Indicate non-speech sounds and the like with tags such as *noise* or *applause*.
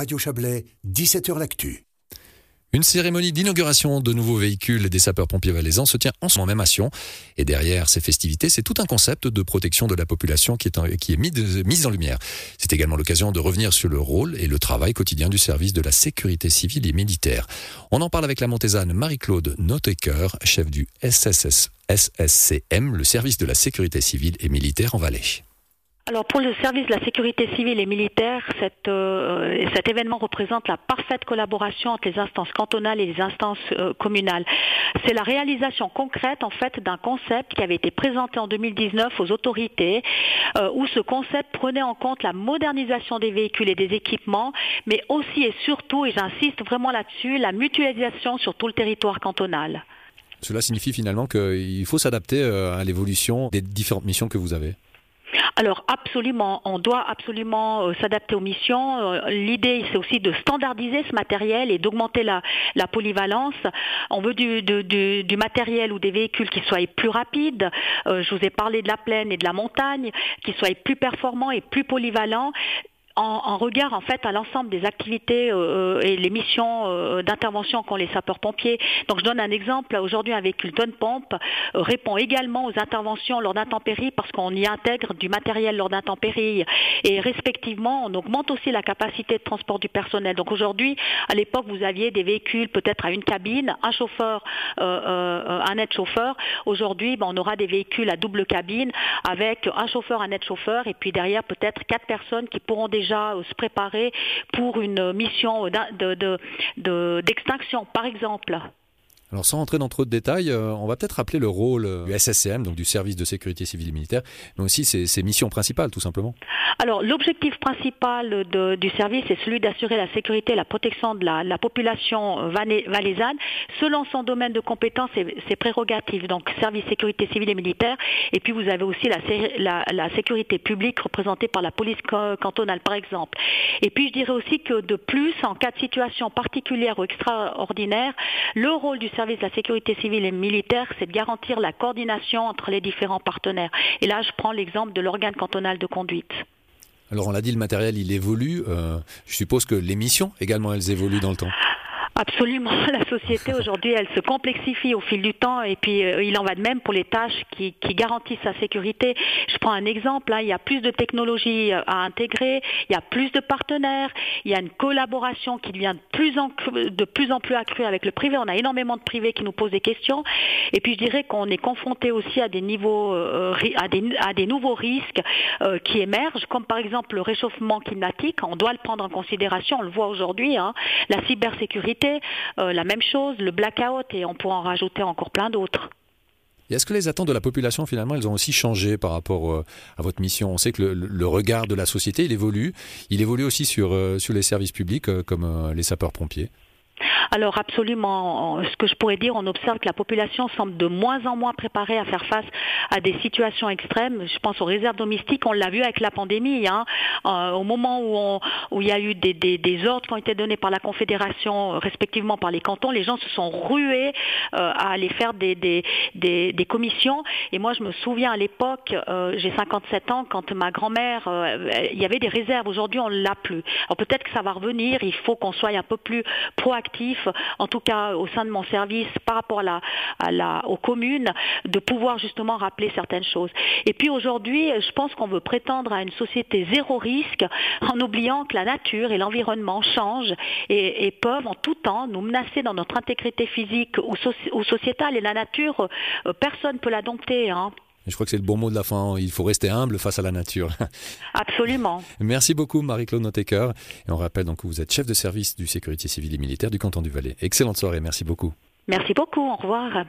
Radio Chablais, 17h L'Actu. Une cérémonie d'inauguration de nouveaux véhicules des sapeurs-pompiers valaisans se tient en ce moment même à Sion. Et derrière ces festivités, c'est tout un concept de protection de la population qui est, mis, en lumière. C'est également l'occasion de revenir sur le rôle et le travail quotidien du service de la sécurité civile et militaire. On en parle avec la Montésane Marie-Claude Notecker, chef du SSS, SSCM, le service de la sécurité civile et militaire en Valais. Alors pour le service de la sécurité civile et militaire, euh, cet événement représente la parfaite collaboration entre les instances cantonales et les instances euh, communales. C'est la réalisation concrète en fait d'un concept qui avait été présenté en 2019 aux autorités, euh, où ce concept prenait en compte la modernisation des véhicules et des équipements, mais aussi et surtout, et j'insiste vraiment là-dessus, la mutualisation sur tout le territoire cantonal. Cela signifie finalement qu'il faut s'adapter à l'évolution des différentes missions que vous avez. Alors absolument, on doit absolument euh, s'adapter aux missions. Euh, l'idée, c'est aussi de standardiser ce matériel et d'augmenter la, polyvalence. On veut du, matériel ou des véhicules qui soient plus rapides. Euh, je vous ai parlé de la plaine et de la montagne, qui soient plus performants et plus polyvalents en, regard en fait à l'ensemble des activités euh, et les missions euh, d'intervention qu'ont les sapeurs-pompiers. Donc je donne un exemple. Aujourd'hui, un véhicule tonne pompe euh, répond également aux interventions lors d'intempéries parce qu'on y intègre du matériel lors d'intempéries et respectivement, on augmente aussi la capacité de transport du personnel. Donc aujourd'hui, à l'époque, vous aviez des véhicules peut-être à une cabine, un chauffeur, un aide-chauffeur. Aujourd'hui, ben, on aura des véhicules à double cabine avec un chauffeur, un aide-chauffeur et puis derrière peut-être quatre personnes qui pourront déjà euh, se préparer pour une mission d'extinction, par exemple. Alors sans rentrer dans trop de détails, euh, on va peut-être rappeler le rôle euh, du SSCM, donc du service de sécurité civile et militaire, mais aussi ses, missions principales tout simplement. Alors l'objectif principal du service est celui d'assurer la sécurité et la protection de la, population valaisanne selon son domaine de compétences et ses prérogatives, donc service sécurité civile et militaire. Et puis vous avez aussi la, la sécurité publique représentée par la police cantonale par exemple. Et puis je dirais aussi que de plus, en cas de situation particulière ou extraordinaire, le rôle du service de la sécurité civile et militaire, c'est de garantir la coordination entre les différents partenaires. Et là, je prends l'exemple de l'organe cantonal de conduite. Alors on l'a dit, le matériel, il évolue. Euh, je suppose que les missions également, elles évoluent dans le temps. Absolument. *laughs* La société *laughs* aujourd'hui, elle se complexifie au fil du temps et puis euh, il en va de même pour les tâches qui, garantissent sa sécurité. Je prends un exemple, hein. il y a plus de technologies euh, à intégrer, il y a plus de partenaires, il y a une collaboration qui devient de plus en, de plus, en plus accrue avec le privé. On a énormément de privés qui nous posent des questions et puis je dirais qu'on est confronté aussi à des niveaux, euh, à, des, à des nouveaux risques qui émergent, comme par exemple le réchauffement climatique. On doit le prendre en considération, on le voit aujourd'hui, hein. la cybersécurité euh, la même chose, le blackout, et on pourra en rajouter encore plein d'autres. Est-ce que les attentes de la population, finalement, elles ont aussi changé par rapport euh, à votre mission? On sait que le, regard de la société, il évolue. Il évolue aussi sur, euh, sur les services publics, comme les sapeurs-pompiers. Alors absolument, ce que je pourrais dire, on observe que la population semble de moins en moins préparée à faire face à des situations extrêmes. Je pense aux réserves domestiques, on l'a vu avec la pandémie. Hein. Euh, au moment où, il y a eu des, ordres qui ont été donnés par la Confédération, respectivement par les cantons, les gens se sont rués euh, à aller faire des, commissions. Et moi, je me souviens à l'époque, euh, j'ai 57 ans, quand ma grand-mère, il y avait des réserves. Aujourd'hui, on ne l'a plus. Alors peut-être que ça va revenir. Il faut qu'on soit un peu plus proactif en tout cas au sein de mon service, par rapport à aux communes, de pouvoir justement rappeler certaines choses. Et puis aujourd'hui, je pense qu'on veut prétendre à une société zéro risque en oubliant que la nature et l'environnement changent et, peuvent en tout temps nous menacer dans notre intégrité physique ou, sociétale. Et la nature, euh, personne ne peut la dompter. Hein. Je crois que c'est le bon mot de la fin. Il faut rester humble face à la nature. *laughs* Absolument. Merci beaucoup, Marie-Claude Notecker. Et on rappelle donc que vous êtes chef de service du sécurité civile et militaire du canton du Valais. Excellente soirée. Merci beaucoup. Merci beaucoup. Au revoir.